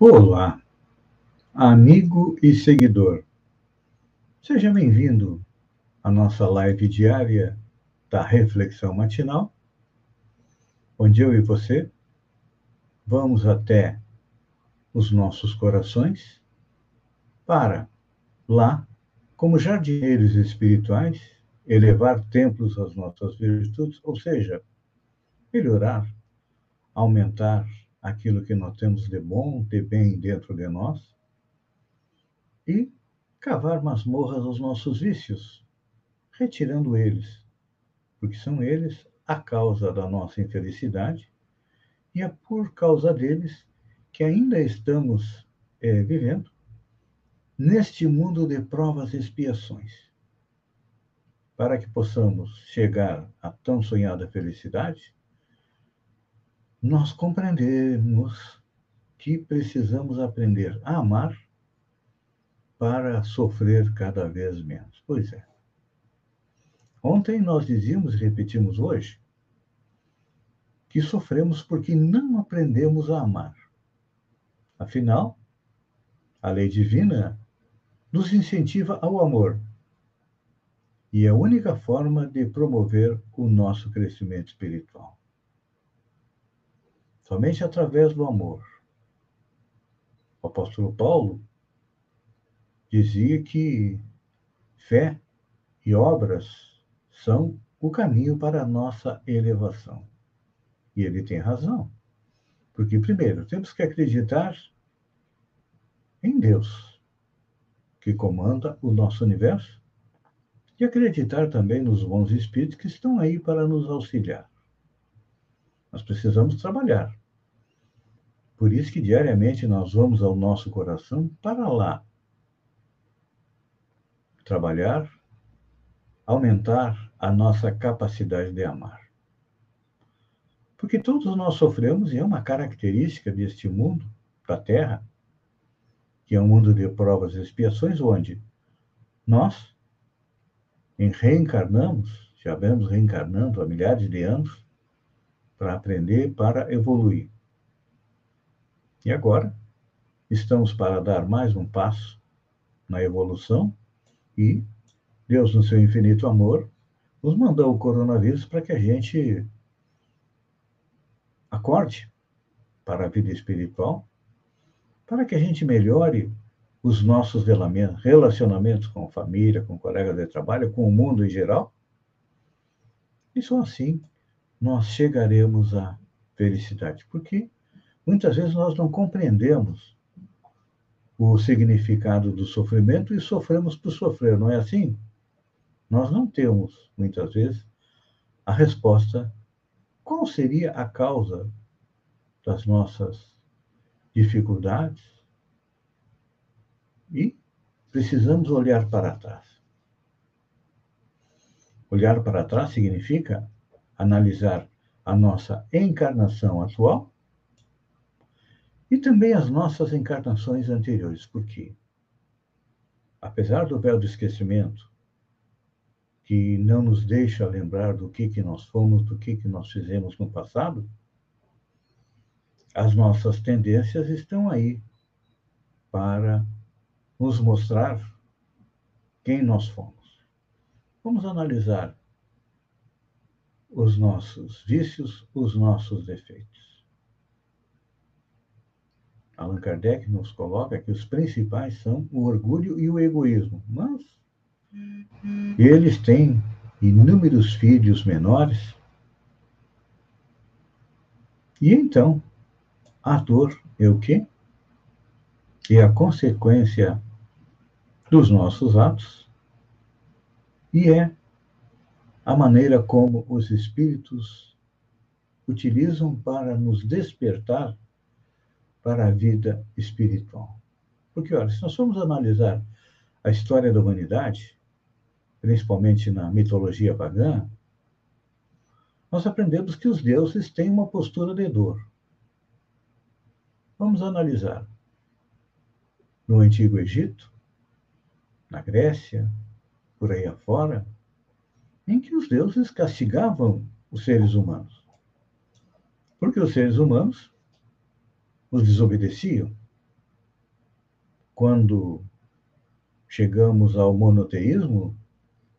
Olá, amigo e seguidor. Seja bem-vindo à nossa live diária da Reflexão Matinal, onde eu e você vamos até os nossos corações para, lá, como jardineiros espirituais, elevar templos às nossas virtudes, ou seja, melhorar, aumentar aquilo que nós temos de bom, de bem dentro de nós, e cavar masmorras aos nossos vícios, retirando eles, porque são eles a causa da nossa infelicidade, e é por causa deles que ainda estamos é, vivendo neste mundo de provas e expiações. Para que possamos chegar à tão sonhada felicidade, nós compreendemos que precisamos aprender a amar para sofrer cada vez menos. Pois é. Ontem nós dizíamos e repetimos hoje que sofremos porque não aprendemos a amar. Afinal, a lei divina nos incentiva ao amor. E é a única forma de promover o nosso crescimento espiritual. Somente através do amor. O apóstolo Paulo dizia que fé e obras são o caminho para a nossa elevação. E ele tem razão. Porque, primeiro, temos que acreditar em Deus, que comanda o nosso universo, e acreditar também nos bons espíritos que estão aí para nos auxiliar. Nós precisamos trabalhar. Por isso que diariamente nós vamos ao nosso coração para lá trabalhar, aumentar a nossa capacidade de amar. Porque todos nós sofremos, e é uma característica deste mundo, da Terra, que é um mundo de provas e expiações, onde nós reencarnamos, já vemos reencarnando há milhares de anos, para aprender, para evoluir. E agora, estamos para dar mais um passo na evolução e Deus, no seu infinito amor, nos mandou o coronavírus para que a gente acorde para a vida espiritual, para que a gente melhore os nossos relacionamentos com família, com colegas de trabalho, com o mundo em geral. E só assim nós chegaremos à felicidade. Porque Muitas vezes nós não compreendemos o significado do sofrimento e sofremos por sofrer, não é assim? Nós não temos, muitas vezes, a resposta qual seria a causa das nossas dificuldades e precisamos olhar para trás. Olhar para trás significa analisar a nossa encarnação atual e também as nossas encarnações anteriores. Por quê? Apesar do véu do esquecimento, que não nos deixa lembrar do que, que nós fomos, do que, que nós fizemos no passado, as nossas tendências estão aí para nos mostrar quem nós fomos. Vamos analisar os nossos vícios, os nossos defeitos. Allan Kardec nos coloca que os principais são o orgulho e o egoísmo, mas eles têm inúmeros filhos menores. E então, a dor é o quê? É a consequência dos nossos atos e é a maneira como os espíritos utilizam para nos despertar para a vida espiritual. Porque, olha, se nós formos analisar a história da humanidade, principalmente na mitologia pagã, nós aprendemos que os deuses têm uma postura de dor. Vamos analisar. No Antigo Egito, na Grécia, por aí afora, em que os deuses castigavam os seres humanos. Porque os seres humanos os desobedeciam, quando chegamos ao monoteísmo,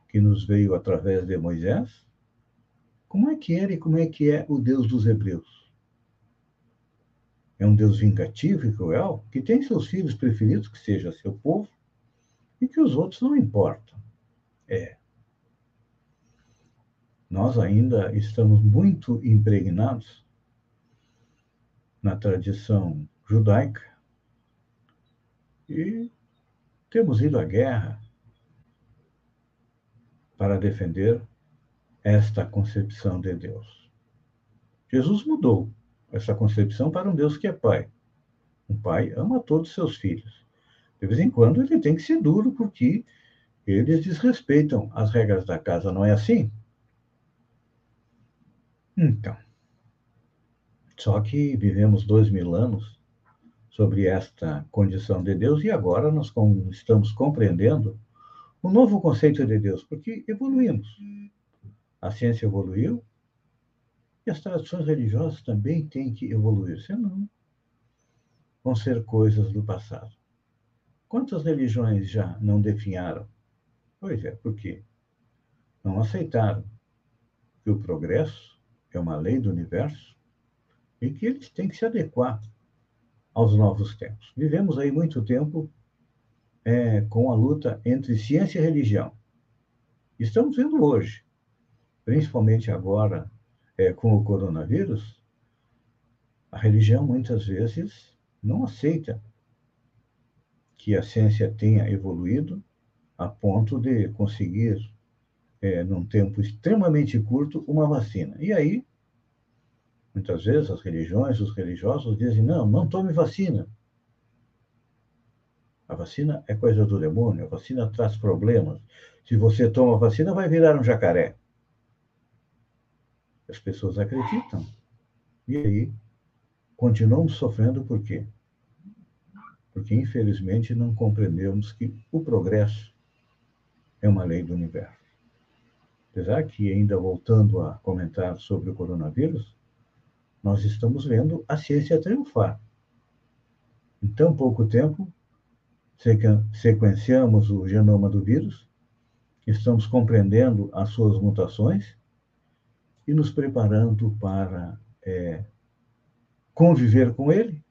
que nos veio através de Moisés, como é que era e como é que é o Deus dos Hebreus? É um Deus vingativo e cruel, que tem seus filhos preferidos, que seja seu povo, e que os outros não importam. É. Nós ainda estamos muito impregnados na tradição judaica e temos ido à guerra para defender esta concepção de Deus. Jesus mudou essa concepção para um Deus que é pai. Um pai ama todos os seus filhos. De vez em quando ele tem que ser duro porque eles desrespeitam as regras da casa, não é assim? Então, só que vivemos dois mil anos sobre esta condição de Deus e agora nós estamos compreendendo o novo conceito de Deus, porque evoluímos. A ciência evoluiu e as tradições religiosas também têm que evoluir, senão vão ser coisas do passado. Quantas religiões já não definharam? Pois é, por quê? Não aceitaram que o progresso é uma lei do universo e que eles têm que se adequar aos novos tempos. Vivemos aí muito tempo é, com a luta entre ciência e religião. Estamos vendo hoje, principalmente agora é, com o coronavírus, a religião muitas vezes não aceita que a ciência tenha evoluído a ponto de conseguir, é, num tempo extremamente curto, uma vacina. E aí Muitas vezes as religiões, os religiosos dizem: não, não tome vacina. A vacina é coisa do demônio, a vacina traz problemas. Se você toma a vacina, vai virar um jacaré. As pessoas acreditam. E aí, continuamos sofrendo por quê? Porque, infelizmente, não compreendemos que o progresso é uma lei do universo. Apesar que, ainda voltando a comentar sobre o coronavírus, nós estamos vendo a ciência triunfar. Em tão pouco tempo, sequenciamos o genoma do vírus, estamos compreendendo as suas mutações e nos preparando para é, conviver com ele.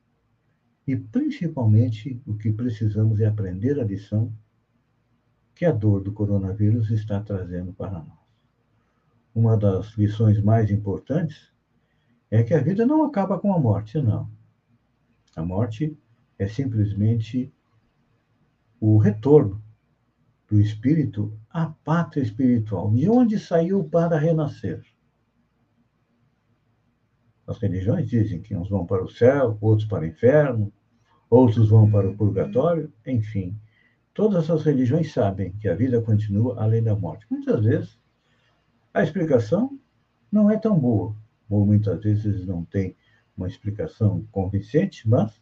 E, principalmente, o que precisamos é aprender a lição que a dor do coronavírus está trazendo para nós. Uma das lições mais importantes é que a vida não acaba com a morte, não. A morte é simplesmente o retorno do espírito à pátria espiritual, de onde saiu para renascer. As religiões dizem que uns vão para o céu, outros para o inferno, outros vão para o purgatório, enfim. Todas as religiões sabem que a vida continua além da morte. Muitas vezes, a explicação não é tão boa, ou muitas vezes não tem uma explicação convincente, mas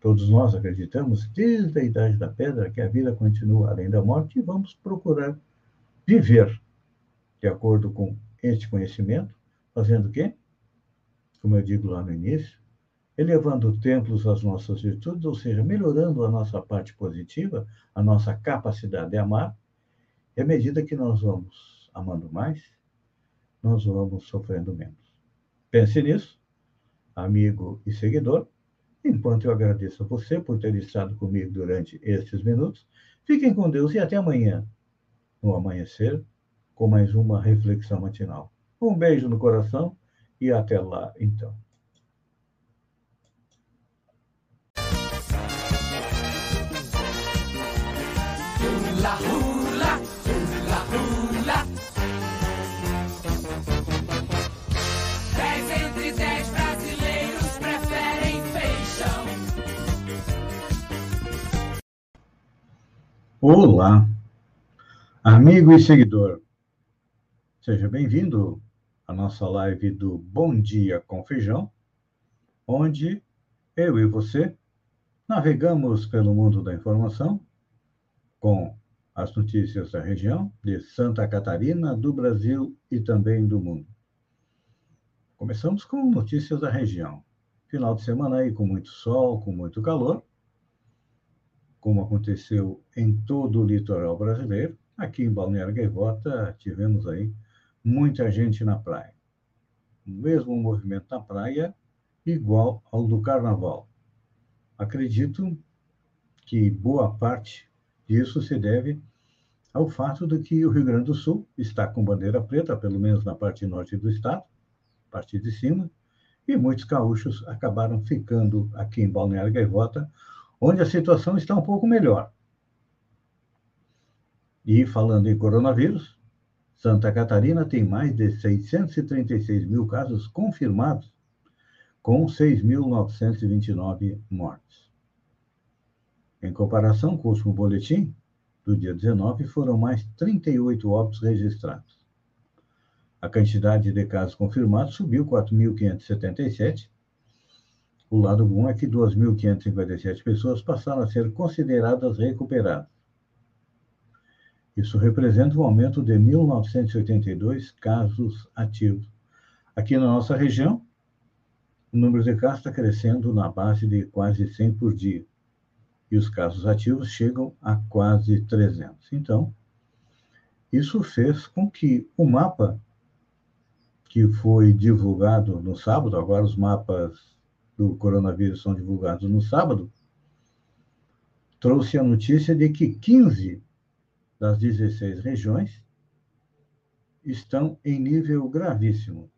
todos nós acreditamos, desde a idade da pedra, que a vida continua além da morte e vamos procurar viver de acordo com este conhecimento, fazendo o quê? Como eu digo lá no início, elevando templos às nossas virtudes, ou seja, melhorando a nossa parte positiva, a nossa capacidade de amar, e à medida que nós vamos amando mais, nós vamos sofrendo menos. Pense nisso, amigo e seguidor. Enquanto eu agradeço a você por ter estado comigo durante estes minutos, fiquem com Deus e até amanhã, no amanhecer, com mais uma reflexão matinal. Um beijo no coração e até lá, então. Olá, amigo e seguidor. Seja bem-vindo à nossa live do Bom Dia com Feijão, onde eu e você navegamos pelo mundo da informação com as notícias da região de Santa Catarina, do Brasil e também do mundo. Começamos com notícias da região. Final de semana aí com muito sol, com muito calor como aconteceu em todo o litoral brasileiro, aqui em Balneário Gaivota tivemos aí muita gente na praia. O mesmo movimento na praia, igual ao do carnaval. Acredito que boa parte disso se deve ao fato de que o Rio Grande do Sul está com bandeira preta, pelo menos na parte norte do estado, parte de cima, e muitos gaúchos acabaram ficando aqui em Balneário Gaivota, onde a situação está um pouco melhor. E falando em coronavírus, Santa Catarina tem mais de 636 mil casos confirmados, com 6.929 mortes. Em comparação com o último boletim, do dia 19, foram mais 38 óbitos registrados. A quantidade de casos confirmados subiu 4.577. O lado bom é que 2.557 pessoas passaram a ser consideradas recuperadas. Isso representa um aumento de 1.982 casos ativos. Aqui na nossa região, o número de casos está crescendo na base de quase 100 por dia. E os casos ativos chegam a quase 300. Então, isso fez com que o mapa que foi divulgado no sábado, agora os mapas do coronavírus são divulgados no sábado, trouxe a notícia de que 15 das 16 regiões estão em nível gravíssimo.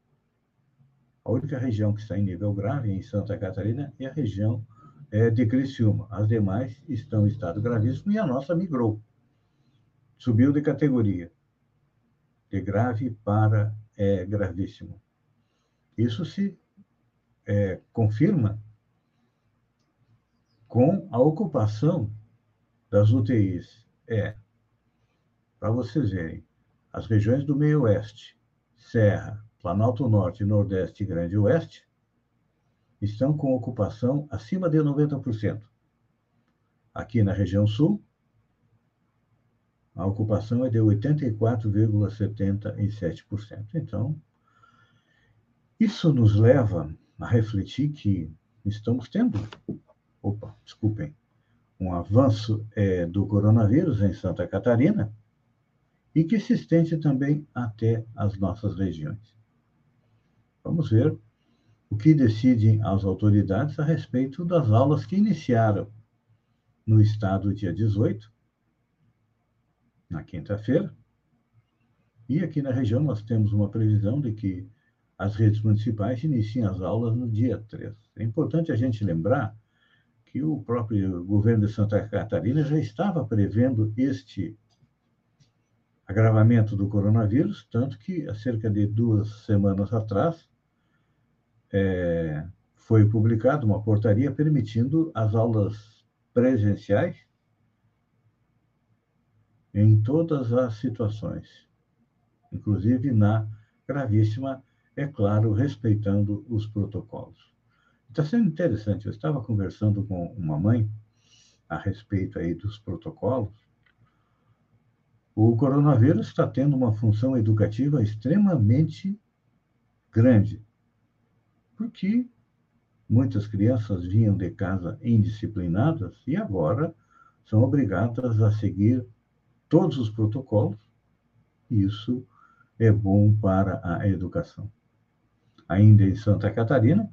A única região que está em nível grave em Santa Catarina é a região é, de Criciúma. As demais estão em estado gravíssimo e a nossa migrou. Subiu de categoria. De grave para é, gravíssimo. Isso se é, confirma com a ocupação das UTIs. É, para vocês verem, as regiões do meio oeste, Serra, Planalto Norte, Nordeste e Grande Oeste, estão com ocupação acima de 90%. Aqui na região sul, a ocupação é de 84,77%. Então, isso nos leva a refletir que estamos tendo, opa, desculpem, um avanço é, do coronavírus em Santa Catarina, e que se estende também até as nossas regiões. Vamos ver o que decidem as autoridades a respeito das aulas que iniciaram no estado dia 18, na quinta-feira, e aqui na região nós temos uma previsão de que as redes municipais iniciem as aulas no dia 3. É importante a gente lembrar que o próprio governo de Santa Catarina já estava prevendo este agravamento do coronavírus, tanto que há cerca de duas semanas atrás é, foi publicada uma portaria permitindo as aulas presenciais em todas as situações, inclusive na gravíssima, é claro, respeitando os protocolos. Está sendo interessante. Eu estava conversando com uma mãe a respeito aí dos protocolos o coronavírus está tendo uma função educativa extremamente grande, porque muitas crianças vinham de casa indisciplinadas e agora são obrigadas a seguir todos os protocolos. Isso é bom para a educação. Ainda em Santa Catarina,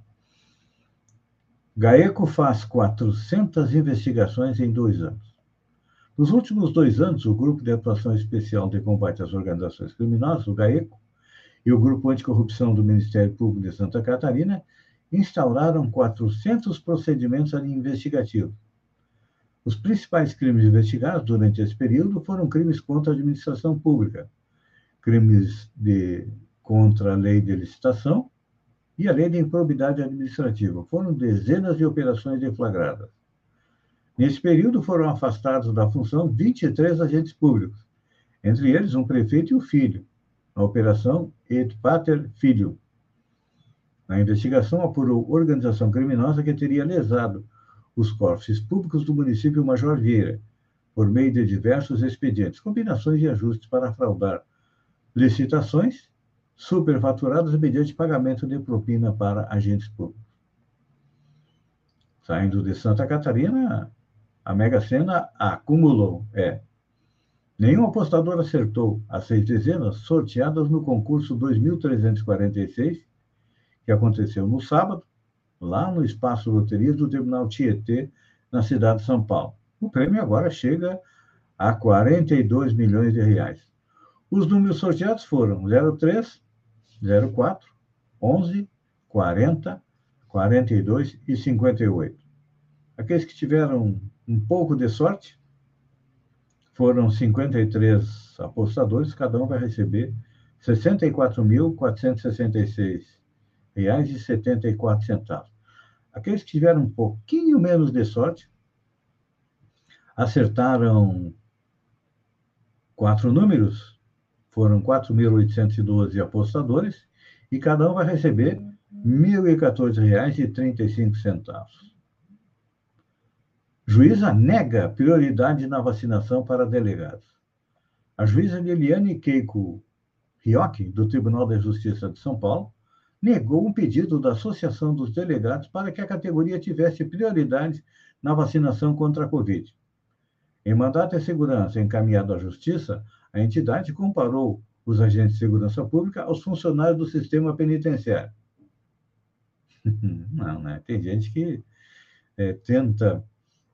GAECO faz 400 investigações em dois anos. Nos últimos dois anos, o Grupo de Atuação Especial de Combate às Organizações Criminosas, o GAECO, e o Grupo Anticorrupção do Ministério Público de Santa Catarina instauraram 400 procedimentos investigativos. Os principais crimes investigados durante esse período foram crimes contra a administração pública, crimes de, contra a lei de licitação e a lei de improbidade administrativa. Foram dezenas de operações deflagradas. Nesse período foram afastados da função 23 agentes públicos, entre eles um prefeito e o filho, na operação Et Pater Filho. A investigação apurou organização criminosa que teria lesado os cofres públicos do município Major Vieira, por meio de diversos expedientes, combinações e ajustes para fraudar licitações superfaturadas mediante pagamento de propina para agentes públicos. Saindo de Santa Catarina, a Mega Sena acumulou, é. Nenhum apostador acertou as seis dezenas sorteadas no concurso 2346, que aconteceu no sábado, lá no Espaço Loterias do Tribunal Tietê, na cidade de São Paulo. O prêmio agora chega a 42 milhões de reais. Os números sorteados foram 03, 04, 11, 40, 42 e 58. Aqueles que tiveram um pouco de sorte foram 53 apostadores, cada um vai receber 64.466 reais e 74 centavos. Aqueles que tiveram um pouquinho menos de sorte acertaram quatro números, foram 4.812 apostadores, e cada um vai receber R$ 1.014,35. Juíza nega prioridade na vacinação para delegados. A juíza Liliane Keiko Rioki, do Tribunal da Justiça de São Paulo, negou um pedido da Associação dos Delegados para que a categoria tivesse prioridade na vacinação contra a Covid. Em mandato de segurança encaminhado à Justiça, a entidade comparou os agentes de segurança pública aos funcionários do sistema penitenciário. Não, né? Tem gente que é, tenta,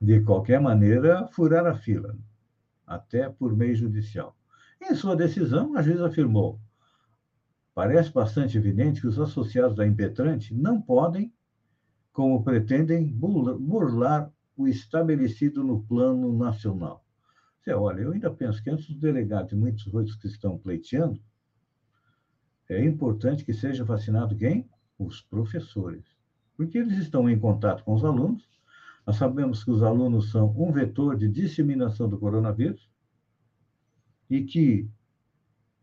de qualquer maneira, furar a fila, até por meio judicial. Em sua decisão, a juíza afirmou: parece bastante evidente que os associados da impetrante não podem, como pretendem, burlar o estabelecido no plano nacional. Você olha, eu ainda penso que antes dos delegados e muitos outros que estão pleiteando, é importante que seja vacinado quem? Os professores. Porque eles estão em contato com os alunos, nós sabemos que os alunos são um vetor de disseminação do coronavírus e que,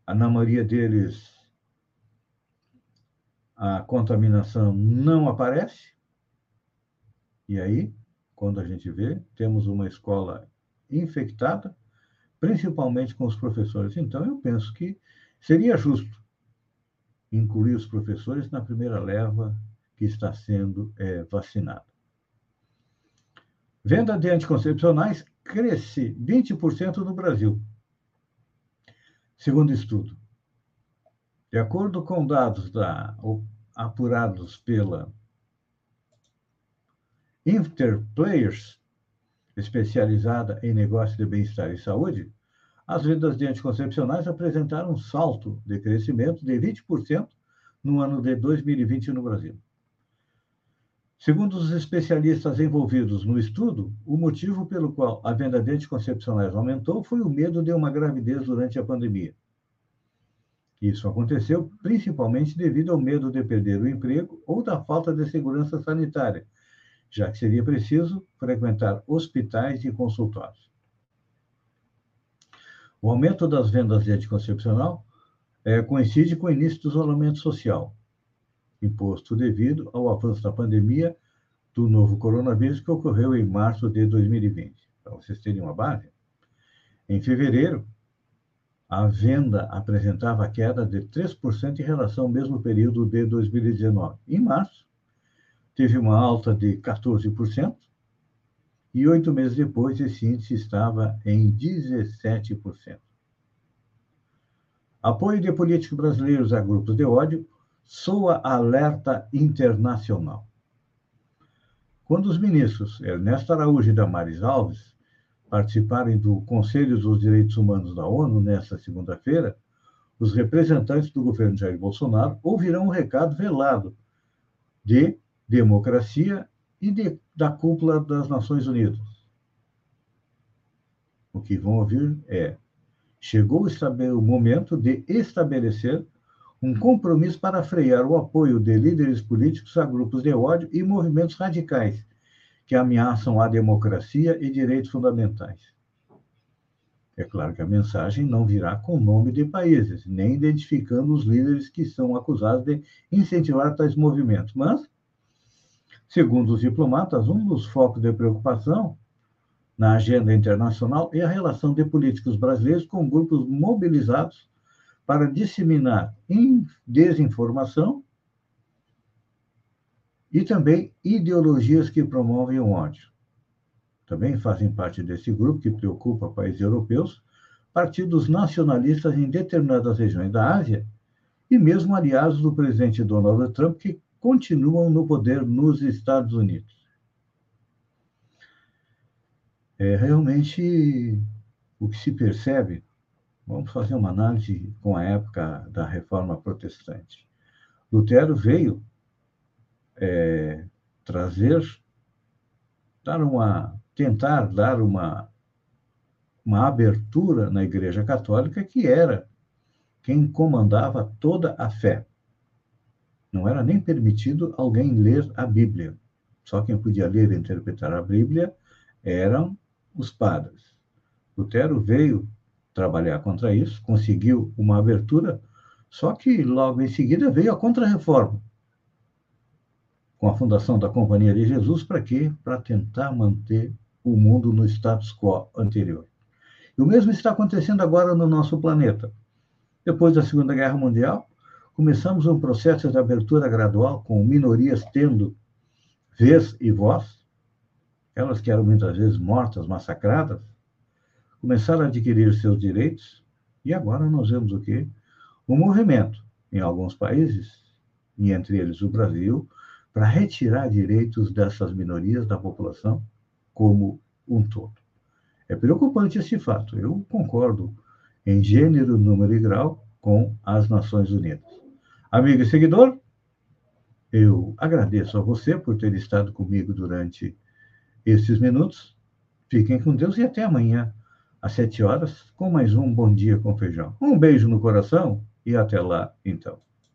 na maioria deles, a contaminação não aparece. E aí, quando a gente vê, temos uma escola infectada, principalmente com os professores. Então, eu penso que seria justo incluir os professores na primeira leva que está sendo é, vacinada. Venda de anticoncepcionais cresce 20% no Brasil, segundo estudo. De acordo com dados da, apurados pela Interplayers, especializada em negócios de bem-estar e saúde, as vendas de anticoncepcionais apresentaram um salto de crescimento de 20% no ano de 2020 no Brasil. Segundo os especialistas envolvidos no estudo, o motivo pelo qual a venda de anticoncepcionais aumentou foi o medo de uma gravidez durante a pandemia. Isso aconteceu principalmente devido ao medo de perder o emprego ou da falta de segurança sanitária, já que seria preciso frequentar hospitais e consultórios. O aumento das vendas de anticoncepcional é, coincide com o início do isolamento social, imposto devido ao avanço da pandemia do novo coronavírus que ocorreu em março de 2020. Para vocês terem uma base, em fevereiro, a venda apresentava queda de 3% em relação ao mesmo período de 2019. Em março, teve uma alta de 14%, e oito meses depois esse índice estava em 17%. Apoio de políticos brasileiros a grupos de ódio soa alerta internacional. Quando os ministros Ernesto Araújo e Damares Alves participarem do Conselho dos Direitos Humanos da ONU nesta segunda-feira, os representantes do governo Jair Bolsonaro ouvirão um recado velado de democracia e de, da cúpula das Nações Unidas. O que vão ouvir é: chegou o momento de estabelecer um compromisso para frear o apoio de líderes políticos a grupos de ódio e movimentos radicais que ameaçam a democracia e direitos fundamentais. É claro que a mensagem não virá com nome de países, nem identificando os líderes que são acusados de incentivar tais movimentos, mas Segundo os diplomatas, um dos focos de preocupação na agenda internacional é a relação de políticos brasileiros com grupos mobilizados para disseminar desinformação e também ideologias que promovem o ódio. também fazem parte desse grupo que preocupa países europeus, partidos nacionalistas em determinadas regiões da Ásia e mesmo aliados do presidente Donald Trump que continuam no poder nos Estados Unidos. É realmente o que se percebe. Vamos fazer uma análise com a época da Reforma Protestante. Lutero veio é, trazer, dar uma, tentar dar uma, uma abertura na Igreja Católica que era quem comandava toda a fé. Não era nem permitido alguém ler a Bíblia. Só quem podia ler e interpretar a Bíblia eram os padres. Lutero veio trabalhar contra isso, conseguiu uma abertura, só que logo em seguida veio a Contra-Reforma, com a fundação da Companhia de Jesus, para quê? Para tentar manter o mundo no status quo anterior. E o mesmo está acontecendo agora no nosso planeta. Depois da Segunda Guerra Mundial, começamos um processo de abertura gradual, com minorias tendo vez e voz, elas que eram muitas vezes mortas, massacradas, começaram a adquirir seus direitos, e agora nós vemos o quê? Um movimento em alguns países, e entre eles o Brasil, para retirar direitos dessas minorias da população como um todo. É preocupante esse fato. Eu concordo em gênero, número e grau com as Nações Unidas. Amigo e seguidor, eu agradeço a você por ter estado comigo durante esses minutos. Fiquem com Deus e até amanhã, às sete horas, com mais um Bom Dia com Feijão. Um beijo no coração e até lá, então.